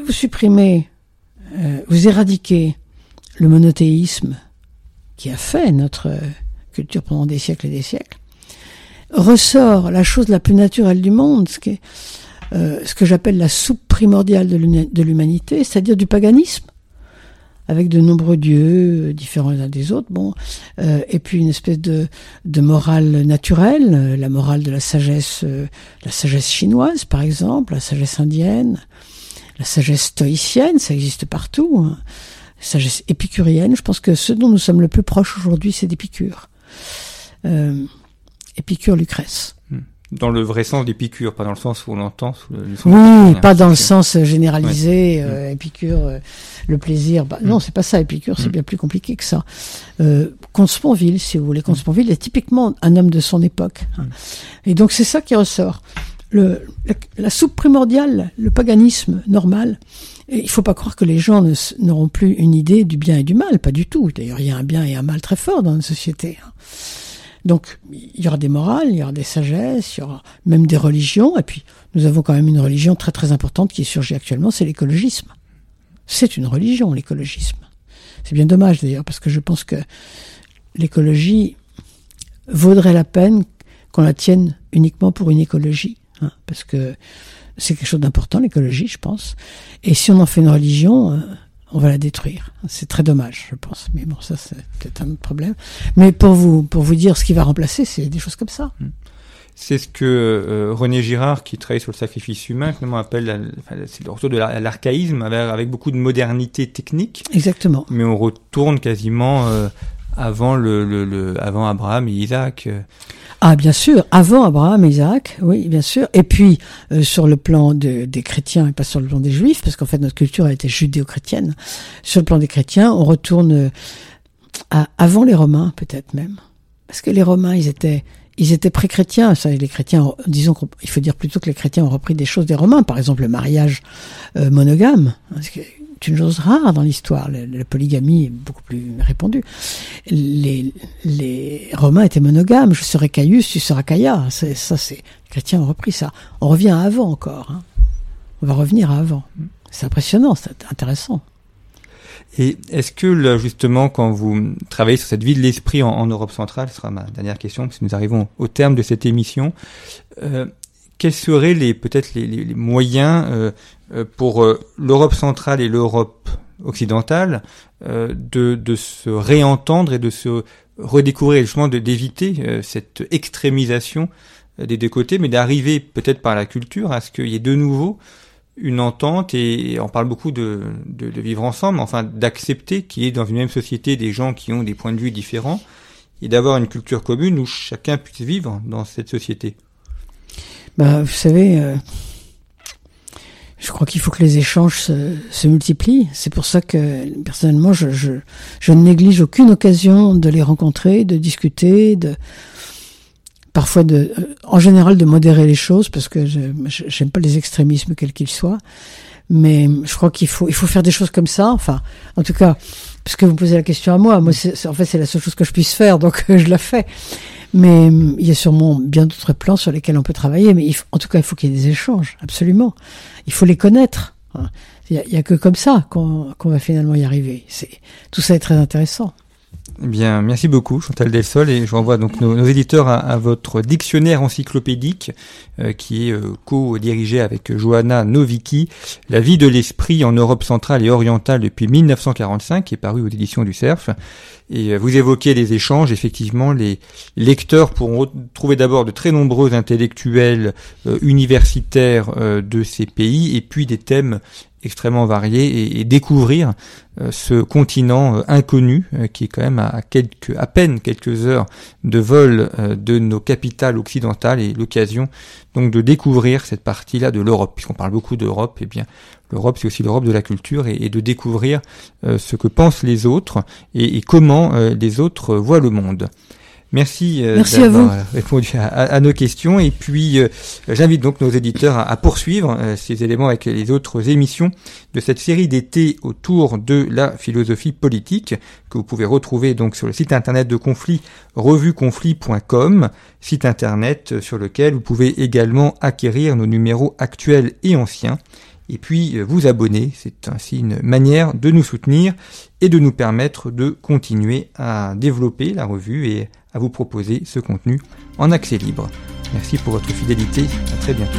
vous supprimez, vous éradiquez le monothéisme qui a fait notre culture pendant des siècles et des siècles, ressort la chose la plus naturelle du monde, ce, euh, ce que j'appelle la soupe primordiale de l'humanité, c'est-à-dire du paganisme, avec de nombreux dieux euh, différents les uns des autres, bon, euh, et puis une espèce de, morale naturelle, la morale de la sagesse, la sagesse chinoise par exemple, la sagesse indienne, la sagesse stoïcienne, ça existe partout, hein, sagesse épicurienne. Je pense que ce dont nous sommes le plus proches aujourd'hui, c'est d'Épicure. Euh, Épicure Lucrèce. Dans le vrai sens d'Épicure, pas dans le sens où on l'entend. Oui, pas dans le sens généralisé, euh, Épicure, euh, le plaisir. Bah, Non, c'est pas ça, Épicure, c'est bien plus compliqué que ça. Euh, Comte Sponville, si vous voulez. Comte Sponville est typiquement un homme de son époque. hein. Et donc c'est ça qui ressort. Le, la, la soupe primordiale, le paganisme normal. Il faut pas croire que les gens ne n'auront plus une idée du bien et du mal, pas du tout. D'ailleurs, il y a un bien et un mal très fort dans notre société. hein. Donc, il y aura des morales, il y aura des sagesses, il y aura même des religions. Et puis, nous avons quand même une religion très très importante qui surgit actuellement, c'est l'écologisme. C'est une religion, l'écologisme. C'est bien dommage d'ailleurs, parce que je pense que l'écologie vaudrait la peine qu'on la tienne uniquement pour une écologie. hein, parce que c'est quelque chose d'important, l'écologie, je pense. Et si on en fait une religion, euh, on va la détruire. C'est très dommage, je pense. Mais bon, ça, c'est peut-être un autre problème. Mais pour vous, pour vous dire ce qui va remplacer, c'est des choses comme ça. C'est ce que euh, René Girard, qui travaille sur le sacrifice humain, finalement appelle, la- enfin, c'est le retour de la- l'archaïsme, avec, avec beaucoup de modernité technique, Exactement. mais on retourne quasiment euh, avant le, le, le- avant Abraham et Isaac. euh. Ah, bien sûr, avant Abraham et Isaac, oui, bien sûr. Et puis, euh, sur le plan de- des chrétiens et pas sur le plan des juifs, parce qu'en fait, notre culture a été judéo-chrétienne. Sur le plan des chrétiens, on retourne euh, à, avant les Romains, peut-être même. Parce que les Romains, ils étaient, ils étaient pré-chrétiens. Ça, les chrétiens, disons qu'il faut dire plutôt que les chrétiens ont repris des choses des Romains. Par exemple, le mariage euh, monogame. hein, qui est une chose rare dans l'histoire. La, polygamie est beaucoup plus répandue. Les, Romains étaient monogames. Je serai Caius, tu seras Caïa. C'est, ça, c'est, les chrétiens ont repris ça. On revient à avant encore. hein. On va revenir à avant. C'est impressionnant, c'est intéressant. Et est-ce que justement, quand vous travaillez sur cette vie de l'esprit en, en Europe centrale, ce sera ma dernière question, parce que nous arrivons au terme de cette émission, euh, quels seraient les peut-être les, moyens euh, euh, pour euh, l'Europe centrale et l'Europe occidentale de, se réentendre et de se redécouvrir, justement d'éviter cette extrémisation des deux côtés, mais d'arriver peut-être par la culture à ce qu'il y ait de nouveau une entente et on parle beaucoup de, de, de vivre ensemble, enfin d'accepter qu'il y ait dans une même société des gens qui ont des points de vue différents et d'avoir une culture commune où chacun puisse vivre dans cette société. Bah, vous savez, euh, je crois qu'il faut que les échanges se, multiplient. C'est pour ça que personnellement, je, je, je ne néglige aucune occasion de les rencontrer, de discuter, de parfois de, euh, en général, de modérer les choses parce que je j'aime pas les extrémismes quels qu'ils soient. Mais je crois qu'il faut il faut faire des choses comme ça. Enfin, en tout cas, parce que vous posez la question à moi, moi, en fait, c'est la seule chose que je puisse faire, donc je la fais. Mais hum, il y a sûrement bien d'autres plans sur lesquels on peut travailler. Mais en tout cas, il faut qu'il y ait des échanges, absolument. Il faut les connaître. hein. Il y a, que comme ça qu'on, qu'on va finalement y arriver. C'est, tout ça est très intéressant. Eh bien, merci beaucoup Chantal Delsol et je renvoie donc nos, éditeurs à, votre dictionnaire encyclopédique euh, qui est euh, co-dirigé avec Johanna Novicki, La vie de l'esprit en Europe centrale et orientale depuis 1945 qui est paru aux éditions du CERF. Et euh, vous évoquez les échanges, effectivement, les lecteurs pourront trouver d'abord de très nombreux intellectuels euh, universitaires euh, de ces pays et puis des thèmes extrêmement variés et, découvrir ce continent inconnu qui est quand même à, quelques à peine quelques heures de vol de nos capitales occidentales et l'occasion donc de découvrir cette partie-là de l'Europe. Puisqu'on parle beaucoup d'Europe et bien l'Europe c'est aussi l'Europe de la culture et, et de découvrir euh, ce que pensent les autres et, et comment euh, les autres voient le monde. Merci, euh, à d'avoir répondu à, à- à nos questions et puis euh, j'invite donc nos éditeurs à, à poursuivre euh, ces éléments avec les autres émissions de cette série d'été autour de la philosophie politique que vous pouvez retrouver donc sur le site internet de Conflit revueconflit.com, site internet sur lequel vous pouvez également acquérir nos numéros actuels et anciens et puis vous abonner. C'est ainsi une manière de nous soutenir et de nous permettre de continuer à développer la revue et à vous proposer ce contenu en accès libre. Merci pour votre fidélité. À très bientôt.